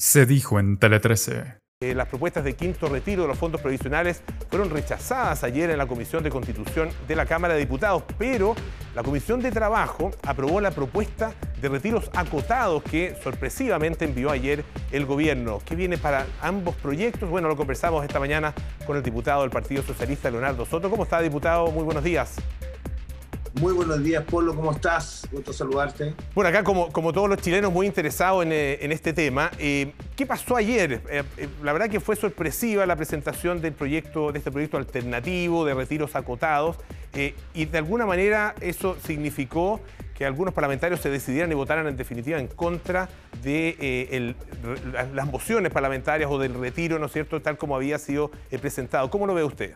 Se dijo en Tele 13. Eh, las propuestas de quinto retiro de los fondos provisionales fueron rechazadas ayer en la Comisión de Constitución de la Cámara de Diputados, pero la Comisión de Trabajo aprobó la propuesta de retiros acotados que sorpresivamente envió ayer el gobierno. ¿Qué viene para ambos proyectos? Bueno, lo conversamos esta mañana con el diputado del Partido Socialista, Leonardo Soto. ¿Cómo está, diputado? Muy buenos días. Muy buenos días, Polo, ¿cómo estás? Gusto saludarte. Bueno, acá como, como todos los chilenos muy interesados en, eh, este tema, eh, ¿qué pasó ayer? Eh, la verdad que fue sorpresiva la presentación del proyecto, de este proyecto alternativo de retiros acotados y de alguna manera eso significó que algunos parlamentarios se decidieran y votaran en definitiva en contra de las mociones parlamentarias o del retiro, ¿no es cierto?, tal como había sido presentado. ¿Cómo lo ve usted?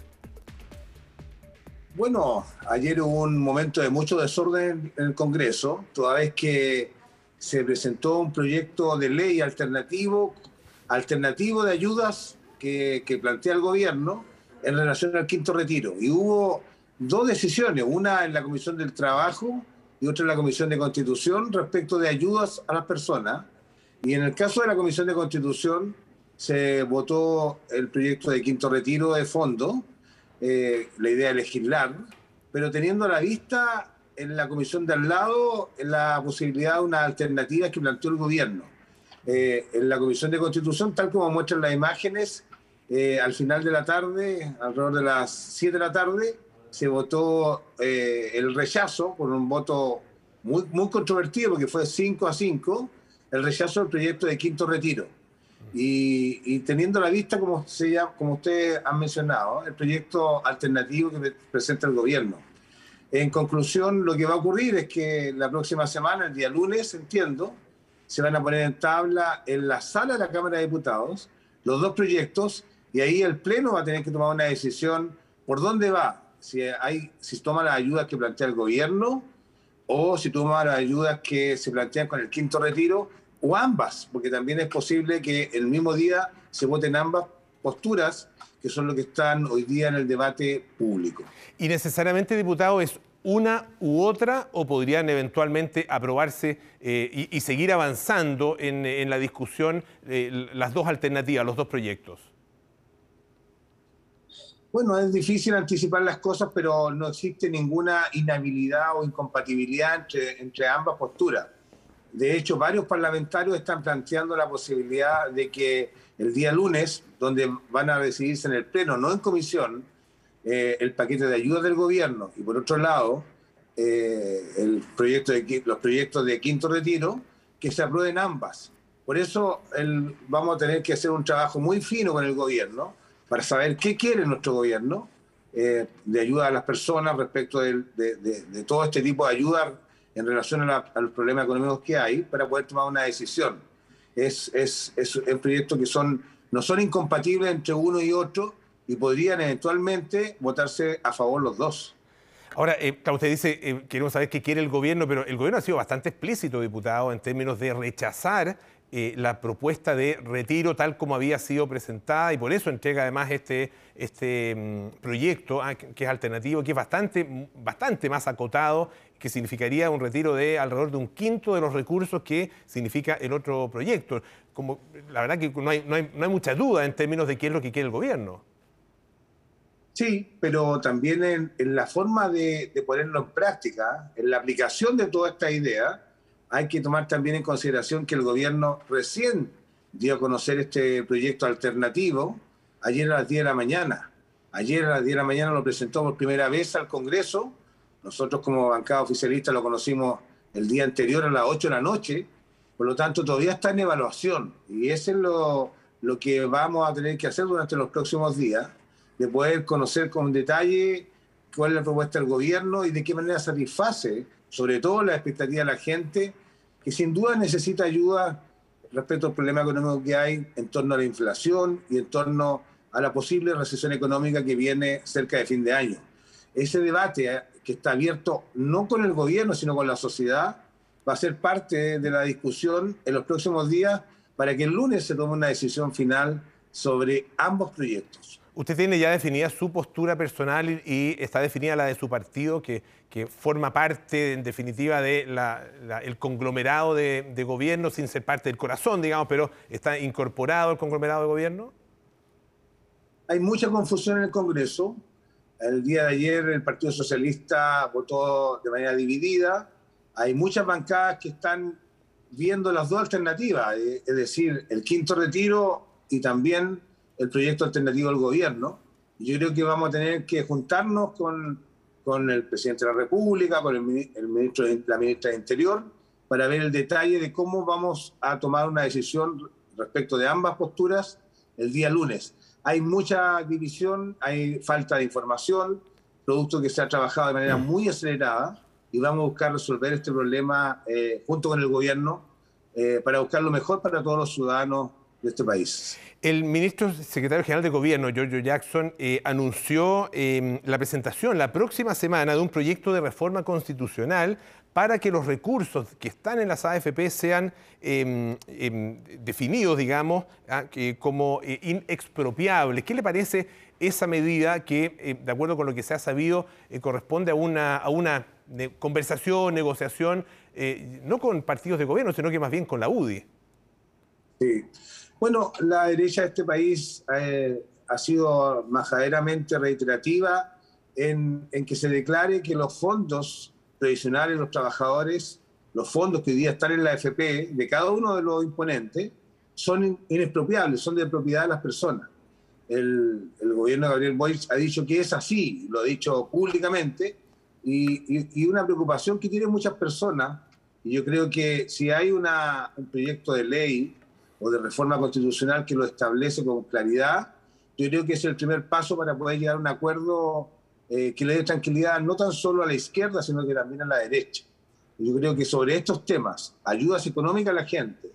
Bueno, ayer hubo un momento de mucho desorden en el Congreso, toda vez que se presentó un proyecto de ley alternativo, alternativo de ayudas que, plantea el gobierno en relación al quinto retiro. Y hubo dos decisiones, una en la Comisión del Trabajo y otra en la Comisión de Constitución respecto de ayudas a las personas. Y en el caso de la Comisión de Constitución se votó el proyecto de quinto retiro de fondo eh, la idea de legislar, pero teniendo a la vista en la comisión de al lado la posibilidad de una alternativa que planteó el gobierno. Eh, en la comisión de constitución, tal como muestran las imágenes, eh, al final de la tarde, alrededor de las 7 de la tarde, se votó el rechazo por un voto muy, muy controvertido, porque fue 5 a 5, el rechazo del proyecto de quinto retiro. Y, teniendo a la vista, como, se como ustedes han mencionado, el proyecto alternativo que presenta el gobierno. En conclusión, lo que va a ocurrir es que la próxima semana, el día lunes, entiendo, se van a poner en tabla en la sala de la Cámara de Diputados los dos proyectos y ahí el Pleno va a tener que tomar una decisión por dónde va, si, hay, si toma las ayudas que plantea el gobierno o si toma las ayudas que se plantean con el quinto retiro o ambas, porque también es posible que el mismo día se voten ambas posturas, que son lo que están hoy día en el debate público. ¿Y necesariamente, diputado, es una u otra o podrían eventualmente aprobarse eh, y, seguir avanzando en, la discusión eh, las dos alternativas, los dos proyectos? Bueno, es difícil anticipar las cosas, pero no existe ninguna inhabilidad o incompatibilidad entre, entre ambas posturas. De hecho, varios parlamentarios están planteando la posibilidad de que el día lunes, donde van a decidirse en el Pleno, no en comisión, eh, el paquete de ayuda del gobierno y por otro lado, eh, el proyecto de, los proyectos de quinto retiro, que se aprueben ambas. Por eso vamos a tener que hacer un trabajo muy fino con el gobierno para saber qué quiere nuestro gobierno eh, de ayuda a las personas respecto de, de, todo este tipo de ayuda en relación a, los problemas económicos que hay para poder tomar una decisión. Es, es, es un proyecto que son, no son incompatibles entre uno y otro y podrían eventualmente votarse a favor los dos. Ahora, eh, usted dice, eh, queremos saber qué quiere el gobierno, pero el gobierno ha sido bastante explícito, diputado, en términos de rechazar eh, la propuesta de retiro tal como había sido presentada y por eso entrega además este, este mm, proyecto ah, que es alternativo, que es bastante, bastante más acotado, que significaría un retiro de alrededor de un quinto de los recursos que significa el otro proyecto. Como, la verdad que no hay, no hay, no hay mucha duda en términos de qué es lo que quiere el gobierno. Sí, pero también en, en la forma de, de, ponerlo en práctica, en la aplicación de toda esta idea, hay que tomar también en consideración que el gobierno recién dio a conocer este proyecto alternativo ayer a las 10 de la mañana. Ayer a las 10 de la mañana lo presentó por primera vez al Congreso. Nosotros como bancada oficialista lo conocimos el día anterior a las 8 de la noche. Por lo tanto, todavía está en evaluación. Y eso es lo, lo que vamos a tener que hacer durante los próximos días, de poder conocer con detalle cuál es la propuesta del gobierno y de qué manera satisface, sobre todo la expectativa de la gente que sin duda necesita ayuda respecto al problema económico que hay en torno a la inflación y en torno a la posible recesión económica que viene cerca de fin de año. Ese debate eh, que está abierto no con el gobierno, sino con la sociedad, va a ser parte de la discusión en los próximos días para que el lunes se tome una decisión final sobre ambos proyectos. Usted tiene ya definida su postura personal y, está definida la de su partido, que, forma parte, en definitiva, del de conglomerado de, de, gobierno, sin ser parte del corazón, digamos, pero está incorporado al conglomerado de gobierno. Hay mucha confusión en el Congreso. El día de ayer el Partido Socialista votó de manera dividida. Hay muchas bancadas que están viendo las dos alternativas, eh, es decir, el quinto retiro y también el proyecto alternativo del gobierno. Yo creo que vamos a tener que juntarnos con, con el presidente de la República, con el, ministro, la ministra de Interior, para ver el detalle de cómo vamos a tomar una decisión respecto de ambas posturas el día lunes. Hay mucha división, hay falta de información, producto que se ha trabajado de manera muy acelerada y vamos a buscar resolver este problema eh, junto con el gobierno eh, para buscar lo mejor para todos los ciudadanos de este país. El ministro secretario general de Gobierno, Giorgio Jackson, eh, anunció em, la presentación la próxima semana de un proyecto de reforma constitucional para que los recursos que están en las AFP sean em, em, definidos, digamos, ah, como eh, inexpropiables. ¿Qué le parece esa medida que, eh, de acuerdo con lo que se ha sabido, corresponde a una, a una conversación, negociación, no con partidos de gobierno, sino que más bien con la UDI? Sí. Bueno, la derecha de este país eh, ha sido majaderamente reiterativa en, que se declare que los fondos previsionales de los trabajadores, los fondos que hoy día están en la AFP, de cada uno de los imponentes, son inexpropiables, son de propiedad de las personas. El, gobierno de Gabriel Boyce ha dicho que es así, lo ha dicho públicamente, y, y, una preocupación que tienen muchas personas, y yo creo que si hay una, un proyecto de ley o de reforma constitucional que lo establece con claridad, yo creo que es el primer paso para poder llegar a un acuerdo eh, que le dé tranquilidad no tan solo a la izquierda, sino que también a la derecha. Yo creo que sobre estos temas, ayudas económicas a la gente,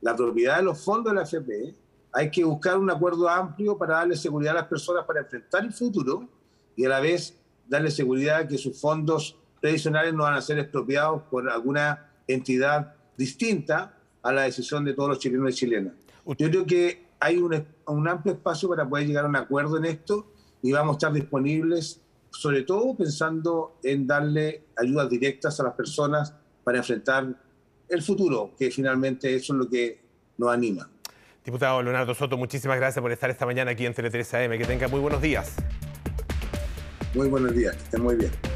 la propiedad de los fondos de la FP, hay que buscar un acuerdo amplio para darle seguridad a las personas para enfrentar el futuro y a la vez darle seguridad que sus fondos tradicionales no van a ser expropiados por alguna entidad distinta a la decisión de todos los chilenos y chilenas. Yo creo que hay un, un, amplio espacio para poder llegar a un acuerdo en esto y vamos a estar disponibles, sobre todo pensando en darle ayudas directas a las personas para enfrentar el futuro, que finalmente eso es lo que nos anima. Diputado Leonardo Soto, muchísimas gracias por estar esta mañana aquí en Tele 3 AM. Que tenga muy buenos días. Muy buenos días, que estén muy bien.